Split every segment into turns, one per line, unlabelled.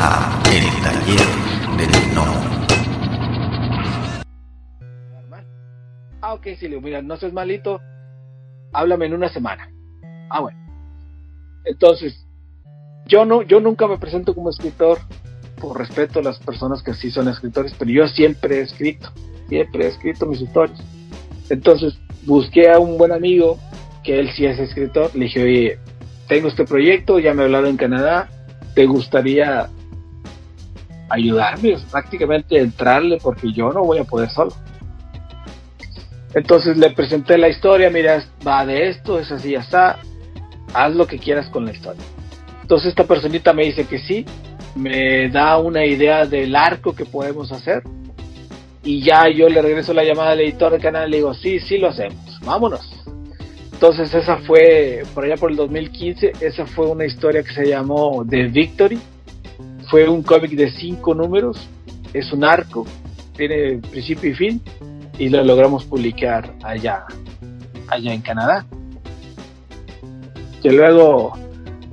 a El Taller del No.
Ah, ok, sí, le digo, mira, no seas malito, háblame en una semana. Ah, bueno. Entonces, yo no, yo nunca me presento como escritor por respeto a las personas que sí son escritores, pero yo siempre he escrito, siempre he escrito mis historias. Entonces, busqué a un buen amigo, que él sí es escritor, le dije, oye, tengo este proyecto, ya me he hablado en Canadá, ¿te gustaría ayudarme? Prácticamente entrarle porque yo no voy a poder solo. Entonces le presenté la historia, mira, va de esto, es así, ya está, haz lo que quieras con la historia. Entonces esta personita me dice que sí, me da una idea del arco que podemos hacer y ya yo le regreso la llamada al editor del canal y le digo, sí, sí lo hacemos, vámonos. Entonces esa fue, por allá por el 2015, esa fue una historia que se llamó The Victory. Fue un cómic de cinco números, es un arco, tiene principio y fin y lo logramos publicar allá, allá en Canadá. Que luego,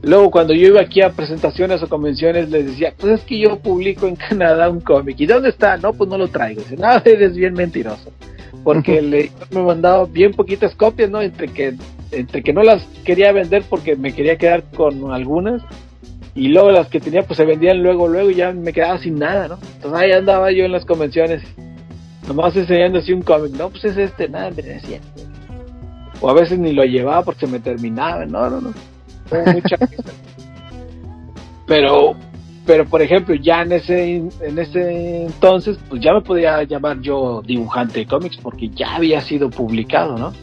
luego cuando yo iba aquí a presentaciones o convenciones les decía, pues es que yo publico en Canadá un cómic. ¿Y dónde está? No, pues no lo traigo. Dice, no, eres bien mentiroso. Porque le, me mandaba bien poquitas copias, ¿no? Entre que, entre que no las quería vender porque me quería quedar con algunas. Y luego las que tenía pues se vendían luego, luego y ya me quedaba sin nada, ¿no? Entonces ahí andaba yo en las convenciones nomás enseñando así un cómic, no, pues es este, nada, me decía. O a veces ni lo llevaba porque se me terminaba, no, no, no. Mucha pero, pero por ejemplo, ya en ese, en ese entonces, pues ya me podía llamar yo dibujante de cómics porque ya había sido publicado, ¿no?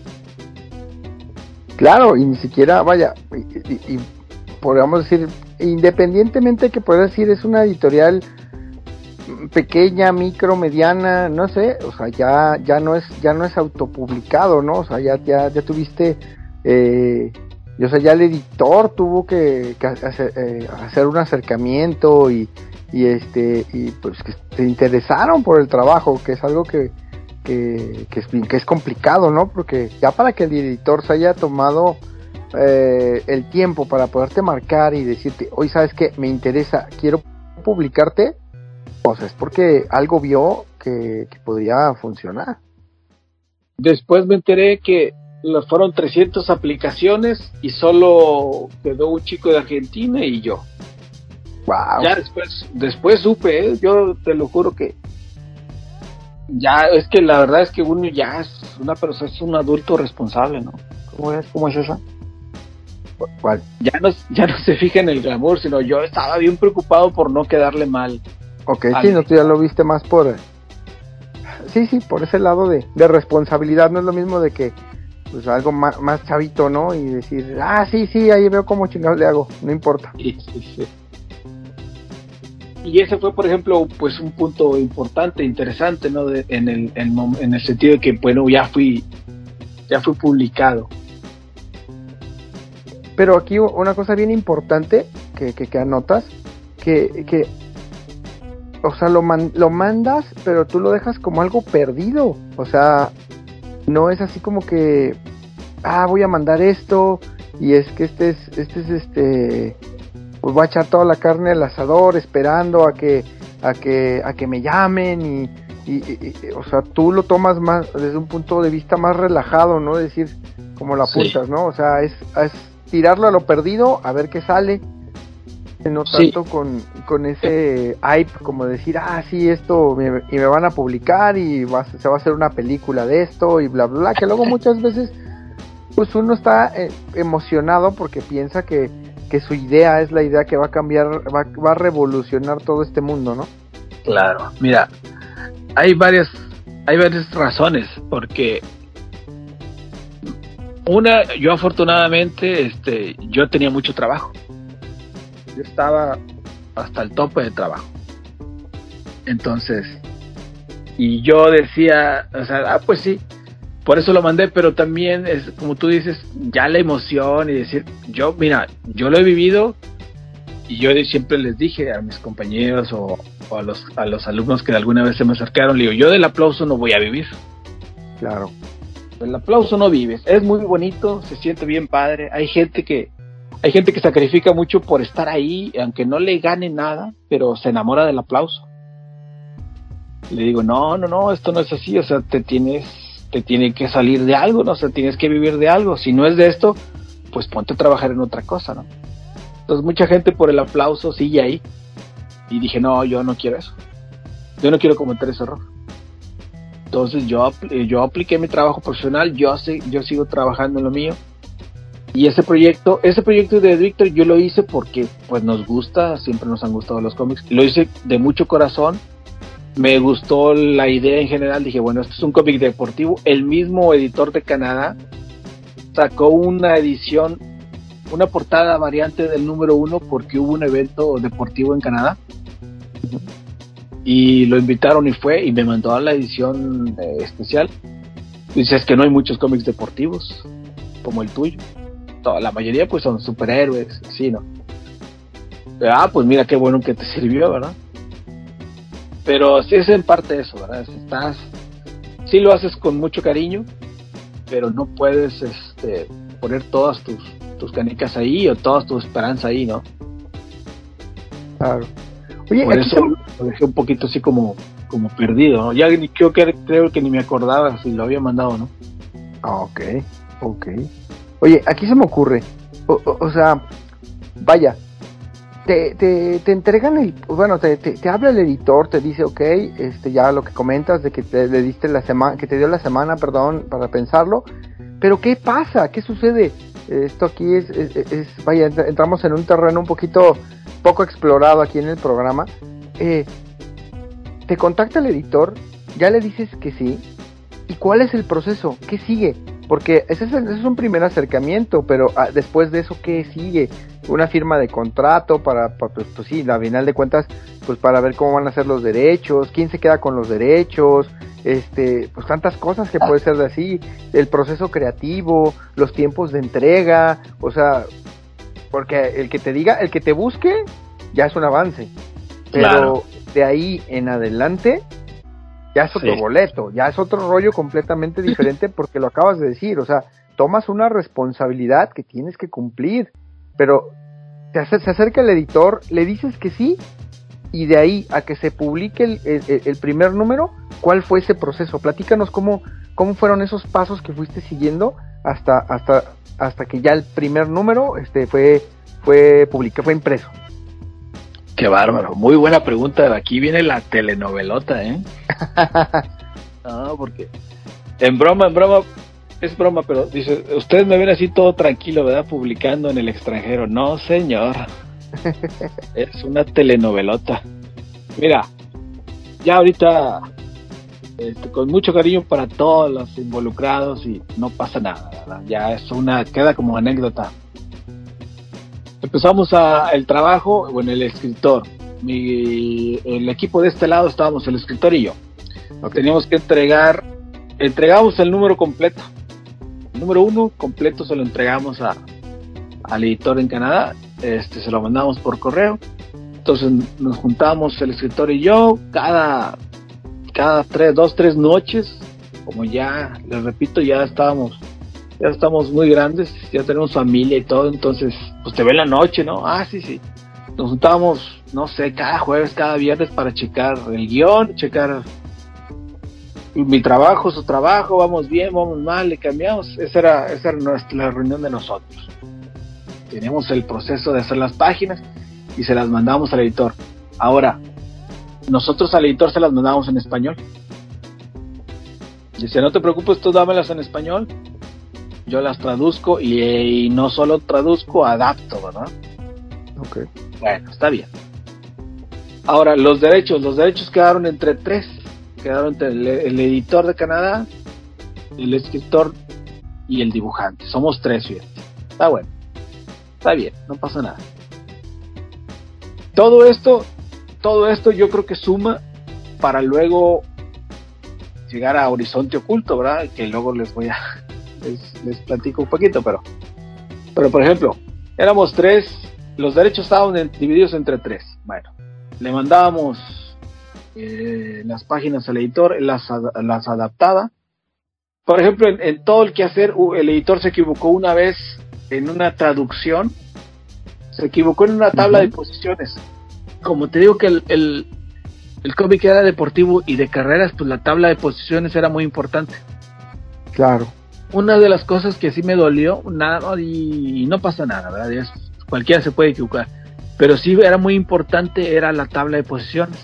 Claro, y ni siquiera, vaya, y, y podríamos decir, independientemente que pueda decir, es una editorial pequeña, micro, mediana, no sé, o sea, ya, ya no es, ya no es autopublicado, ¿no? O sea, ya, ya, ya tuviste, eh, o sea, ya el editor tuvo que, hacer, eh, hacer, un acercamiento y, y este, y pues que se interesaron por el trabajo, que es algo que, que, que, es, que es complicado, ¿no? Porque ya para que el editor se haya tomado eh, el tiempo para poderte marcar y decirte, hoy sabes que me interesa, quiero publicarte, pues es porque algo vio que, podría funcionar.
Después me enteré que fueron 300 aplicaciones y solo quedó un chico de Argentina y yo.
Wow.
Ya después, después supe, ¿eh? yo te lo juro que ya es que la verdad es que uno ya es una persona, es un adulto responsable, ¿no? ¿Cómo es? ¿Cómo es eso?
¿Cuál?
Ya no, ya no se fija en el glamour, sino yo estaba bien preocupado por no quedarle mal.
Ok, sí, no, tú ya lo viste más por... Sí, sí, por ese lado de, responsabilidad, no es lo mismo de que pues algo más, más, chavito, ¿no? Y decir, ah, sí, sí, ahí veo cómo chingados le hago, no importa.
Sí, sí, sí. Y ese fue, por ejemplo, pues un punto importante, interesante, ¿no? en, el, en, el sentido de que, bueno, ya fui, ya fui publicado.
Pero aquí una cosa bien importante que, que, que anotas, que, que o sea, lo, lo mandas, pero tú lo dejas como algo perdido. O sea, no es así como que, ah, voy a mandar esto y es que este es, este es este, pues voy a echar toda la carne al asador esperando a que, a que, a que me llamen y, y, o sea, tú lo tomas más desde un punto de vista más relajado, ¿no? Decir, como lo apuntas, ¿no? O sea, es, es tirarlo a lo perdido, a ver qué sale. No tanto con, con, ese hype como decir, ah, sí, esto y me van a publicar y va, se va a hacer una película de esto y bla, bla, bla, que luego muchas veces pues uno está eh, emocionado porque piensa que, que, su idea es la idea que va a cambiar, va, va a revolucionar todo este mundo, ¿no?
Claro, mira, hay varias, hay varias razones, porque una, yo afortunadamente, este, yo tenía mucho trabajo yo estaba hasta el tope de trabajo. Entonces, y yo decía, o sea, ah, pues sí, por eso lo mandé, pero también es como tú dices, ya la emoción y decir, yo, mira, yo lo he vivido y yo siempre les dije a mis compañeros o, a, los, a los alumnos que alguna vez se me acercaron, le digo, yo del aplauso no voy a vivir.
Claro.
El aplauso no vives, es muy bonito, se siente bien padre, hay gente que, Hay gente que sacrifica mucho por estar ahí, aunque no le gane nada, pero se enamora del aplauso. Le digo, no, no, no, esto no es así, o sea, te tienes, te tiene que salir de algo, ¿no? O sea, tienes que vivir de algo. Si no es de esto, pues ponte a trabajar en otra cosa, ¿no? Entonces mucha gente por el aplauso sigue ahí. Y dije, no, yo no quiero eso. Yo no quiero cometer ese error. Entonces yo, yo apliqué mi trabajo profesional, yo, yo sigo trabajando en lo mío y ese proyecto, ese proyecto de Víctor yo lo hice porque pues nos gusta, siempre nos han gustado los cómics. Lo hice de mucho corazón. Me gustó la idea en general. Dije, bueno, esto es un cómic deportivo. El mismo editor de Canadá sacó una edición, una portada variante del número uno porque hubo un evento deportivo en Canadá. Y lo invitaron y fue y me mandó a la edición eh, especial. Dice, es que no hay muchos cómics deportivos como el tuyo la mayoría pues son superhéroes, sí, ¿no? Ah, pues mira qué bueno que te sirvió, ¿verdad? Pero sí es en parte eso, ¿verdad? Estás, sí lo haces con mucho cariño, pero no puedes este, poner todas tus, tus canicas ahí o toda tu esperanza ahí, ¿no?
Claro.
Oye, Por eso lo dejé un poquito así como, como perdido, ¿no? Ya que, creo que ni me acordaba si lo había mandado, ¿no?
Ah, ok, ok. Oye, aquí se me ocurre, o, sea, vaya, te, te, te, entregan el, bueno, te, te, habla el editor, te dice, ok, este, ya lo que comentas de que te le diste la semana, que te dio la semana, perdón, para pensarlo, pero ¿qué pasa? ¿Qué sucede? Esto aquí es, es, vaya, entramos en un terreno un poquito poco explorado aquí en el programa. Eh, te contacta el editor, ya le dices que sí, ¿y cuál es el proceso? ¿Qué sigue? Porque ese es, un primer acercamiento, pero ah, después de eso, ¿qué sigue? Una firma de contrato para, pues, pues, sí, a final de cuentas, pues para ver cómo van a ser los derechos, quién se queda con los derechos, este, pues tantas cosas que puede ser de así, el proceso creativo, los tiempos de entrega, o sea, porque el que te diga, el que te busque, ya es un avance, pero de ahí en adelante, ya es otro boleto, ya es otro rollo completamente diferente porque lo acabas de decir, o sea, tomas una responsabilidad que tienes que cumplir, pero te se acerca el editor, le dices que sí, y de ahí a que se publique el, el, primer número, ¿cuál fue ese proceso? Platícanos cómo, cómo fueron esos pasos que fuiste siguiendo hasta, hasta, hasta que ya el primer número este, fue, fue publicado, fue impreso.
Qué bárbaro. Muy buena pregunta. Aquí viene la telenovelota, ¿eh? no, porque en broma, en broma, es broma, pero dice, ustedes me ven así todo tranquilo, ¿verdad? Publicando en el extranjero. No, señor. es una telenovelota. Mira, ya ahorita, este, con mucho cariño para todos los involucrados y no pasa nada, ¿verdad? Ya es una, queda como anécdota empezamos a, el trabajo, bueno, el escritor. Mi, el equipo de este lado estábamos el escritor y yo. Teníamos que entregar, entregamos el número completo. El número uno completo se lo entregamos a, al editor en Canadá, este, se lo mandamos por correo. Entonces nos juntamos el escritor y yo cada, cada tres, dos, tres noches, como ya, les repito, ya estábamos ya estamos muy grandes, ya tenemos familia y todo, entonces, pues te ve la noche, ¿no? Ah, sí, sí. Nos juntábamos, no sé, cada jueves, cada viernes para checar el guion, checar mi trabajo, su trabajo, vamos bien, vamos mal, le cambiamos. Esa era, esa era nuestra, la reunión de nosotros. Tenemos el proceso de hacer las páginas y se las mandamos al editor. Ahora, nosotros al editor se las mandamos en español. Dice, no te preocupes, tú dámelas en español yo las traduzco y, no solo traduzco, adapto, ¿verdad?
Ok.
Bueno, está bien. Ahora, los derechos, los derechos quedaron entre tres. Quedaron entre el, editor de Canadá, el escritor y el dibujante. Somos tres, fíjate. Está bueno. Está bien, no pasa nada. Todo esto, todo esto yo creo que suma para luego llegar a Horizonte Oculto, ¿verdad? Que luego les voy a, les, platico un poquito, pero, pero por ejemplo, éramos tres, los derechos estaban divididos entre tres. Bueno, le mandábamos eh, las páginas al editor, las, las adaptaba. Por ejemplo, en, todo el que hacer, el editor se equivocó una vez en una traducción se equivocó en una tabla de posiciones. Como te digo que el, el, el cómic era deportivo y de carreras, pues la tabla de posiciones era muy importante.
Claro.
Una de las cosas que sí me dolió, nada, y, no pasa nada, ¿verdad? cualquiera se puede equivocar. Pero sí era muy importante, era la tabla de posiciones.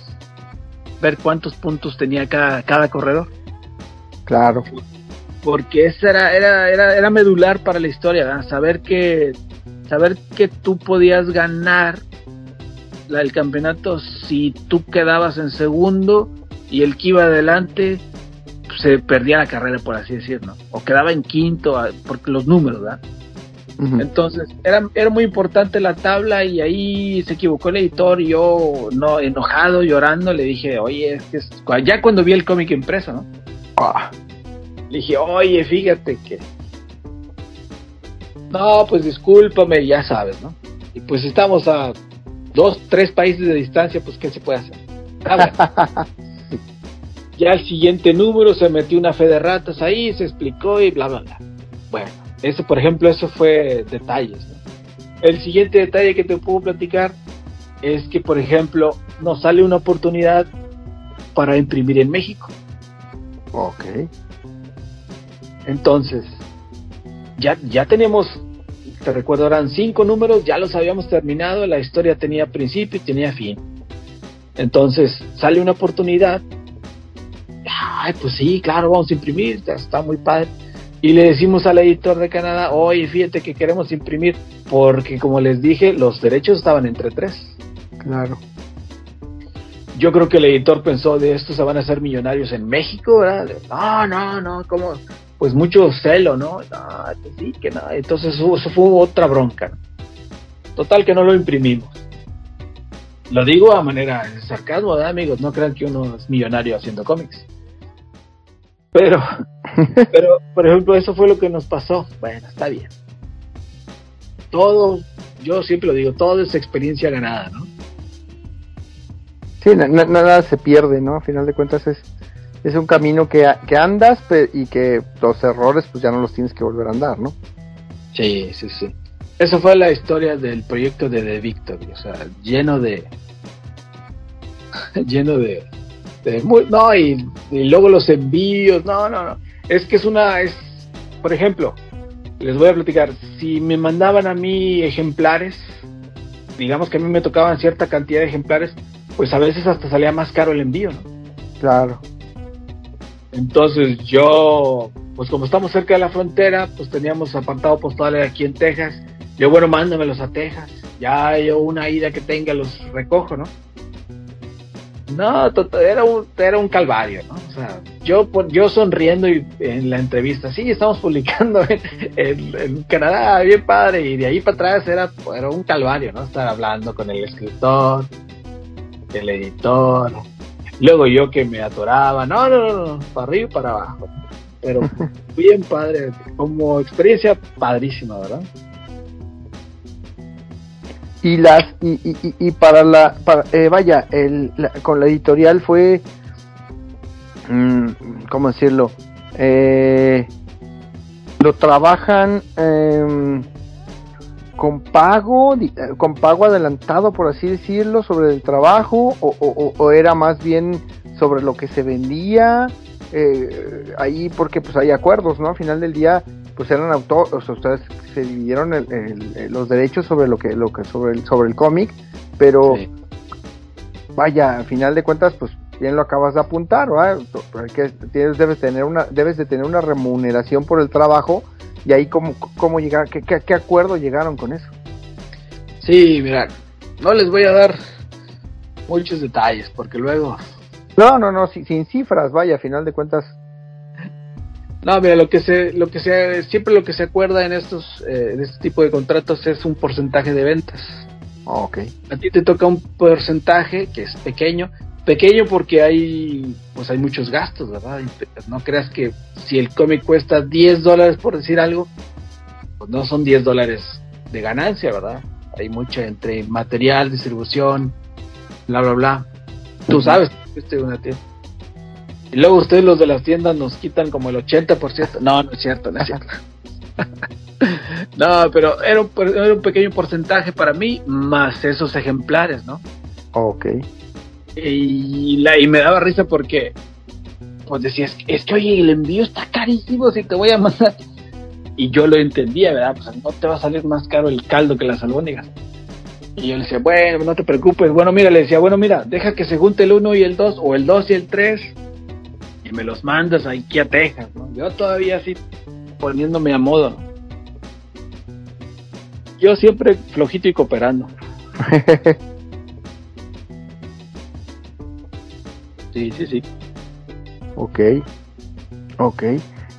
Ver cuántos puntos tenía cada, cada corredor.
Claro.
Porque esa era, era, era, era medular para la historia, ¿verdad? Saber que, saber que tú podías ganar el campeonato si tú quedabas en segundo y el que iba adelante se perdía la carrera, por así decirlo, o quedaba en quinto, porque los números, ¿verdad? Entonces, era, era muy importante la tabla y ahí se equivocó el editor y yo, no, enojado, llorando, le dije, oye, es que ya cuando vi el cómic impreso, ¿no? Ah. Le dije, oye, fíjate que... No, pues discúlpame, ya sabes, ¿no? Y pues estamos a dos, tres países de distancia, pues ¿qué se puede hacer? Ah, ya el siguiente número se metió una fe de ratas ahí, se explicó y bla, bla, bla. Bueno, eso, por ejemplo, eso fue detalles. El siguiente detalle que te puedo platicar es que, por ejemplo, nos sale una oportunidad para imprimir en México.
Ok.
Entonces, ya, ya tenemos, te recuerdo, eran cinco números, ya los habíamos terminado, la historia tenía principio y tenía fin. Entonces, sale una oportunidad ay, pues sí, claro, vamos a imprimir, está muy padre. Y le decimos al editor de Canadá, oye, fíjate que queremos imprimir, porque como les dije, los derechos estaban entre tres.
Claro.
Yo creo que el editor pensó, de esto se van a hacer millonarios en México, ¿verdad? No, no, no, como, pues mucho celo, ¿no? No, pues sí, que nada. Entonces eso fue otra bronca. Total que no lo imprimimos. Lo digo a manera de sarcasmo, ¿verdad, amigos? No crean que uno es millonario haciendo cómics. Pero, pero, por ejemplo, eso fue lo que nos pasó. Bueno, está bien. Todo, yo siempre lo digo, todo es experiencia ganada, ¿no?
Sí, nada se pierde, ¿no? A final de cuentas es, es un camino que, que andas y que los errores pues ya no los tienes que volver a andar, ¿no?
Sí, sí, sí. Esa fue la historia del proyecto de The Victory, o sea, lleno de... lleno de, este, no, y, luego los envíos, no, no, no. Es que es una, es, por ejemplo, les voy a platicar, si me mandaban a mí ejemplares, digamos que a mí me tocaban cierta cantidad de ejemplares, pues a veces hasta salía más caro el envío, ¿no?
Claro.
Entonces yo, pues como estamos cerca de la frontera, pues teníamos apartado postal aquí en Texas. Yo, bueno, mándamelos a Texas. Ya yo una ida que tenga los recojo, ¿no? No, era un, era un calvario, ¿no? O sea, yo, yo sonriendo y en la entrevista, sí, estamos publicando en, Canadá, bien padre, y de ahí para atrás era, era un calvario, ¿no? Estar hablando con el escritor, el editor, luego yo que me atoraba, no, no, no, no para arriba y para abajo, pero bien padre, como experiencia padrísima, ¿verdad?
Y las y, y, y para la para, eh, vaya el, con la editorial fue mmm, cómo decirlo eh, lo trabajan eh, con pago eh, con pago adelantado por así decirlo sobre el trabajo o, o, o era más bien sobre lo que se vendía eh, ahí porque pues hay acuerdos no al final del día pues eran autores, o sea, ustedes se dividieron los derechos sobre lo que, lo que sobre el, sobre el cómic, pero vaya, al final de cuentas, pues bien lo acabas de apuntar, ¿verdad? Que tienes, debes tener una, debes de tener una remuneración por el trabajo y ahí cómo, cómo llegar, qué, qué, acuerdo llegaron con eso.
Sí, mira, no les voy a dar muchos detalles porque luego.
No, no, no, sin cifras, vaya, a final de cuentas
no, mira, lo que se, lo que se, siempre lo que se acuerda en estos, eh, este tipo de contratos es un porcentaje de ventas.
Ok.
A ti te toca un porcentaje que es pequeño, pequeño porque hay, pues hay muchos gastos, ¿verdad? No creas que si el cómic cuesta 10 dólares por decir algo, pues no son 10 dólares de ganancia, ¿verdad? Hay mucho entre material, distribución, bla, bla, bla. Tú sabes, este una tienda. Y luego ustedes los de las tiendas nos quitan como el 80%. No, no es cierto, no es cierto. No, pero era un, era un pequeño porcentaje para mí, más esos ejemplares, ¿no?
Ok.
Y, la, y me daba risa porque, pues decías, es que oye, el envío está carísimo si te voy a mandar. Y yo lo entendía, ¿verdad? Pues no te va a salir más caro el caldo que las albóndigas. Y yo le decía, bueno, no te preocupes. Bueno, mira, le decía, bueno, mira, deja que se junte el 1 y el 2, o el 2 y el 3, y me los mandas aquí a Texas, ¿no? Yo todavía así poniéndome a modo. Yo siempre flojito y cooperando. sí, sí, sí.
Ok, ok.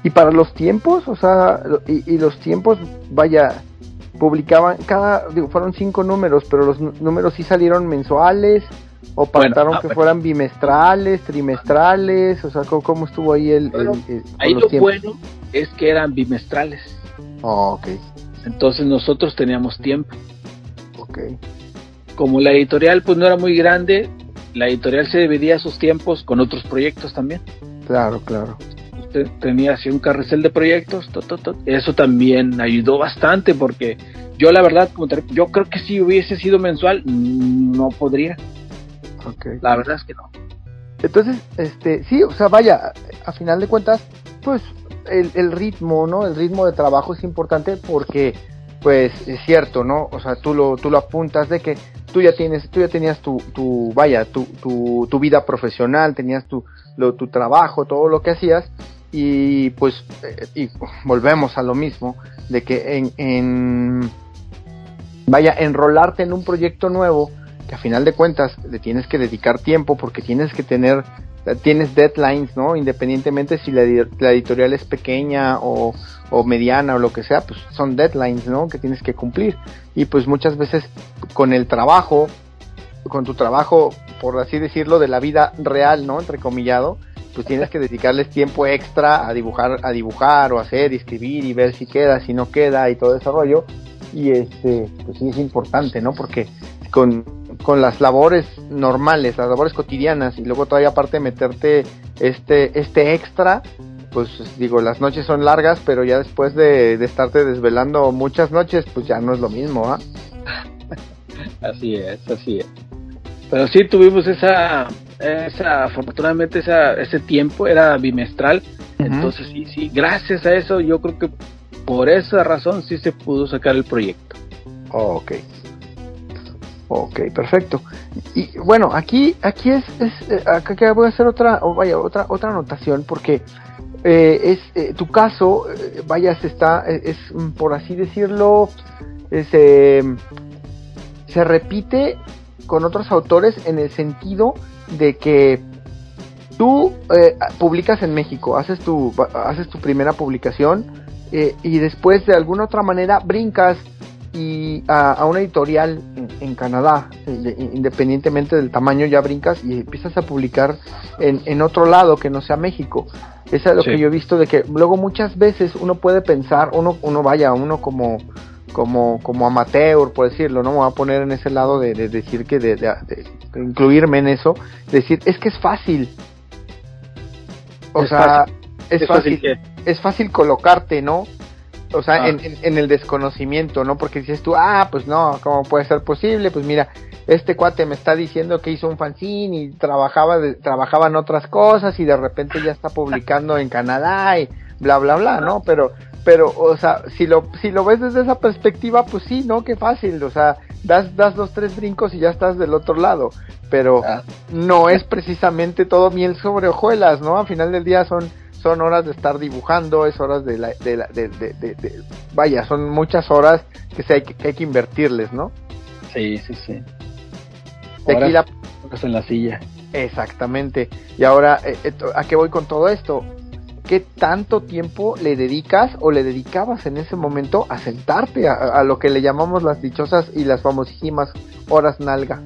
Y para los tiempos, o sea, y, y los tiempos, vaya, publicaban, cada, digo, fueron cinco números, pero los números sí salieron mensuales, o pactaron
ah,
que
bueno.
fueran bimestrales, trimestrales, o sea, ¿cómo, estuvo ahí el... el- el- con
Ahí lo
tiempos?
bueno es que eran bimestrales.
Oh, ok,
Entonces nosotros teníamos tiempo.
ok.
Como la editorial pues no era muy grande, la editorial se dividía sus tiempos con otros proyectos también.
Claro, claro.
Usted tenía así un carrusel de proyectos, to, to, to. eso también ayudó bastante porque yo la verdad, como yo creo que si hubiese sido mensual, no podría, La verdad es que no.
Entonces, este, sí, o sea, vaya, a final de cuentas, pues el, el ritmo, ¿no? El ritmo de trabajo es importante porque, pues, es cierto, ¿no? O sea, tú lo, tú lo apuntas de que tú ya tienes, tú ya tenías tu, tu vaya, tu, tu, tu vida profesional, tenías tu, lo, tu trabajo, todo lo que hacías, y pues, eh, y volvemos a lo mismo, de que en, en vaya, enrolarte en un proyecto nuevo, que a final de cuentas le tienes que dedicar tiempo porque tienes que tener, tienes deadlines, ¿no? Independientemente si la, edi- la editorial es pequeña o, mediana o lo que sea, pues son deadlines, ¿no? Que tienes que cumplir. Y pues muchas veces con el trabajo, con tu trabajo, por así decirlo, de la vida real, ¿no? Entrecomillado, pues tienes que dedicarles tiempo extra a dibujar, a dibujar o hacer, escribir y ver si queda, si no queda y todo ese rollo. Y este, pues sí es importante, ¿no? Porque con, con las labores normales, las labores cotidianas, y luego todavía aparte meterte este, este extra, pues digo, las noches son largas, pero ya después de, de estarte desvelando muchas noches, pues ya no es lo mismo, ¿ah?
Así es, así es. Pero sí tuvimos esa, esa afortunadamente esa, ese tiempo era bimestral, entonces sí, sí, gracias a eso yo creo que por esa razón sí se pudo sacar el proyecto.
Oh, ok. Ok, perfecto. Y bueno, aquí, aquí es, es eh, acá voy a hacer otra, vaya, otra, otra anotación porque eh, es eh, tu caso, eh, vaya, se está, eh, es mm, por así decirlo, se, se repite con otros autores en el sentido de que tú publicas en México, haces tu, haces tu primera publicación y después de alguna otra manera brincas y a, a una editorial en, Canadá, eh, de- independientemente del tamaño, ya brincas y empiezas a publicar en, en otro lado que no sea México. Eso es lo
Sí.
que yo he visto de que luego muchas veces uno puede pensar, uno, uno vaya, uno como como como amateur, por decirlo, no me voy a poner en ese lado de, de decir que de, de- de incluirme en eso, decir es que es fácil. O
Es
sea,
fácil.
es,
Es
fácil,
fácil que-
es fácil colocarte, ¿no? O sea,
Ah.
en, en- en el desconocimiento, ¿no? Porque dices tú, ah, pues no, ¿cómo puede ser posible? Pues mira, este cuate me está diciendo que hizo un fanzine y trabajaba, de, trabajaba en otras cosas y de repente ya está publicando en Canadá y bla, bla, bla, ¿no? Pero, pero, o sea, si lo, si lo ves desde esa perspectiva, pues sí, ¿no? Qué fácil, o sea, das, das los tres brincos y ya estás del otro lado. Pero
Ah.
no es precisamente todo miel sobre hojuelas, ¿no? Al final del día son son horas de estar dibujando, es horas de la, de, la, de, de, de- de- vaya, son muchas horas que, se hay, que, hay que invertirles, ¿no?
Sí, sí, sí.
De aquí la,
estás en la silla.
exactamente. Y ahora, eh, eh, ¿a qué voy con todo esto? ¿Qué tanto tiempo le dedicas o le dedicabas en ese momento a sentarte a, a lo que le llamamos las dichosas y las famosísimas horas nalga?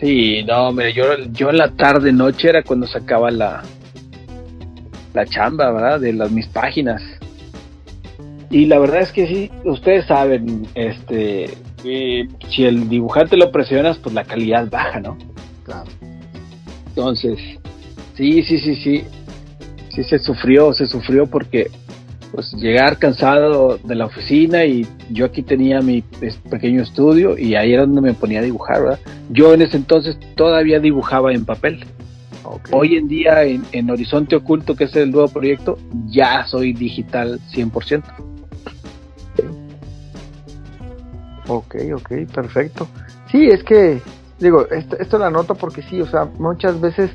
Sí, no, hombre, yo, yo en la tarde, noche era cuando sacaba la, la chamba, ¿verdad? De las mis páginas. Y la verdad es que sí, ustedes saben, este, que si el dibujante lo presionas, pues la calidad baja, ¿no?
Claro.
Entonces, sí, sí, sí, sí, sí se sufrió, se sufrió porque pues llegar cansado de la oficina y yo aquí tenía mi pequeño estudio y ahí era donde me ponía a dibujar, ¿verdad? Yo en ese entonces todavía dibujaba en papel. Hoy en día en, Horizonte Oculto, que es el nuevo proyecto, ya soy digital 100%.
Ok, ok, perfecto. Sí, es que, digo, esto, esto lo anoto porque sí, o sea, muchas veces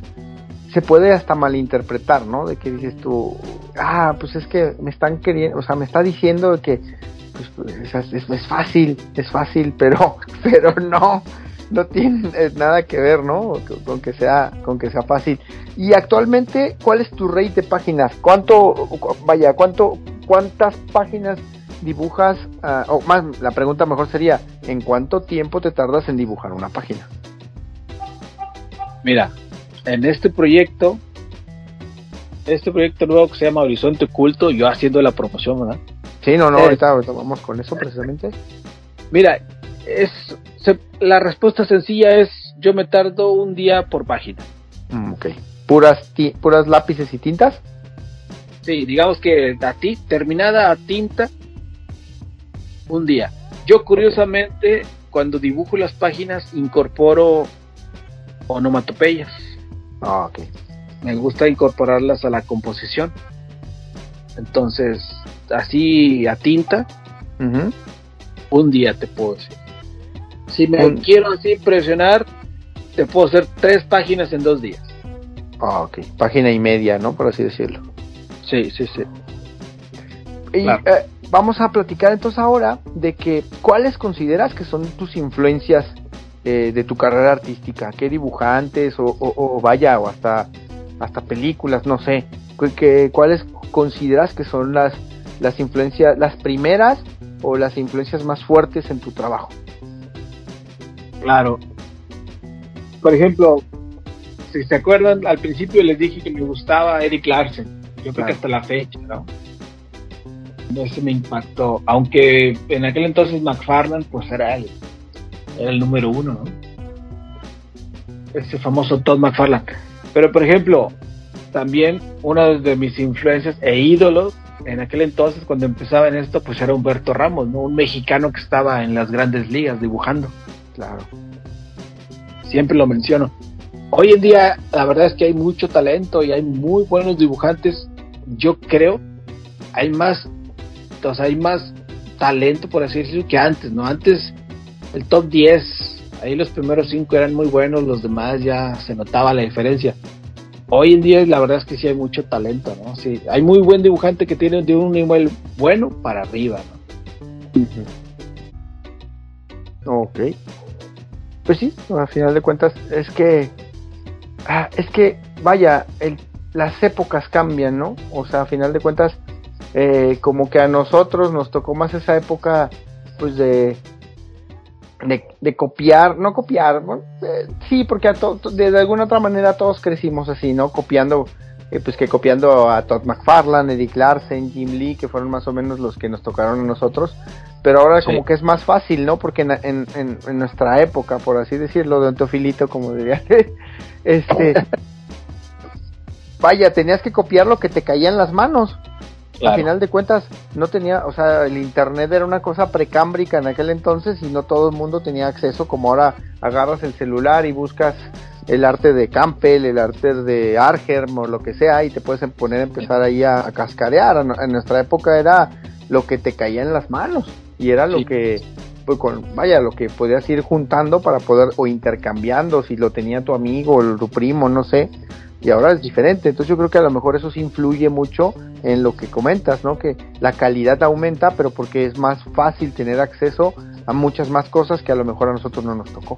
se puede hasta malinterpretar, ¿no? De que dices tú, ah, pues es que me están queriendo, o sea, me está diciendo que pues, pues es, fácil, es fácil, pero, pero no, no tiene nada que ver, ¿no? Con, que sea, con que sea fácil. Y actualmente, ¿cuál es tu rate de páginas? ¿Cuánto, vaya, cuánto, cuántas páginas dibujas? Ah, o más, la pregunta mejor sería, ¿en cuánto tiempo te tardas en dibujar una página?
Mira, en este proyecto, este proyecto nuevo que se llama Horizonte Oculto, yo haciendo la promoción, ¿verdad?
Sí, no, no, ahorita, vamos con eso precisamente.
Mira, es la respuesta sencilla es yo me tardo un día por página.
Mm, ok. ¿Puras, ¿Puras lápices y tintas?
Sí, digamos que a ti, terminada a tinta, un día. Yo curiosamente, cuando dibujo las páginas, incorporo onomatopeyas.
Ah, ok.
Me gusta incorporarlas a la composición. Entonces, así a tinta, un día te puedo decir. Si me quiero así impresionar, te puedo hacer tres páginas en dos días.
Ah, ok. Página y media, ¿no? Por así decirlo.
Sí, sí, sí.
Y eh, vamos a platicar entonces ahora de que cuáles consideras que son tus influencias eh, de tu carrera artística, qué dibujantes o, vaya, o hasta, hasta películas, no sé, que, cuáles consideras que son las, las influencias, las primeras o las influencias más fuertes en tu trabajo.
Claro. Por ejemplo, si se acuerdan, al principio les dije que me gustaba Eric Larsen. Yo creo que hasta la fecha, ¿no? Ese me impactó. Aunque en aquel entonces McFarland, pues era él era el número uno, ¿no? Ese famoso Todd McFarlane. Pero por ejemplo, también uno de mis influencias e ídolos en aquel entonces cuando empezaba en esto, pues era Humberto Ramos, ¿no? Un mexicano que estaba en las grandes ligas dibujando.
Claro.
Siempre lo menciono. Hoy en día, la verdad es que hay mucho talento y hay muy buenos dibujantes. Yo creo, hay más, o sea, hay más talento, por así decirlo, que antes, ¿no? Antes el top 10, ahí los primeros 5 eran muy buenos, los demás ya se notaba la diferencia. Hoy en día la verdad es que sí hay mucho talento, ¿no? Sí, hay muy buen dibujante que tiene de un nivel bueno para arriba,
¿no? Ok. Pues sí, a final de cuentas es que ah, es que vaya, las épocas cambian, ¿no? O sea, a final de cuentas eh, como que a nosotros nos tocó más esa época pues de de, copiar, no copiar, eh, sí, porque a de, alguna otra manera todos crecimos así, ¿no? Copiando, eh, pues que copiando a Todd McFarlane, Eddie Larsen, Jim Lee, que fueron más o menos los que nos tocaron a nosotros, pero ahora como que es más fácil, ¿no? Porque en, en, nuestra época, por así decirlo, de Antofilito, como diría, este, vaya, tenías que copiar lo que te caía en las manos. Al final de cuentas, no tenía, o sea, el internet era una cosa precámbrica en aquel entonces y no todo el mundo tenía acceso, como ahora agarras el celular y buscas el arte de Campbell, el arte de Argerm o lo que sea y te puedes poner a empezar ahí a, cascarear. En nuestra época era lo que te caía en las manos y era lo que, pues con, vaya, lo que podías ir juntando para poder o intercambiando si lo tenía tu amigo o tu primo, no sé y ahora es diferente. Entonces yo creo que a lo mejor eso sí influye mucho en lo que comentas, ¿no? Que la calidad aumenta, pero porque es más fácil tener acceso a muchas más cosas que a lo mejor a nosotros no nos tocó.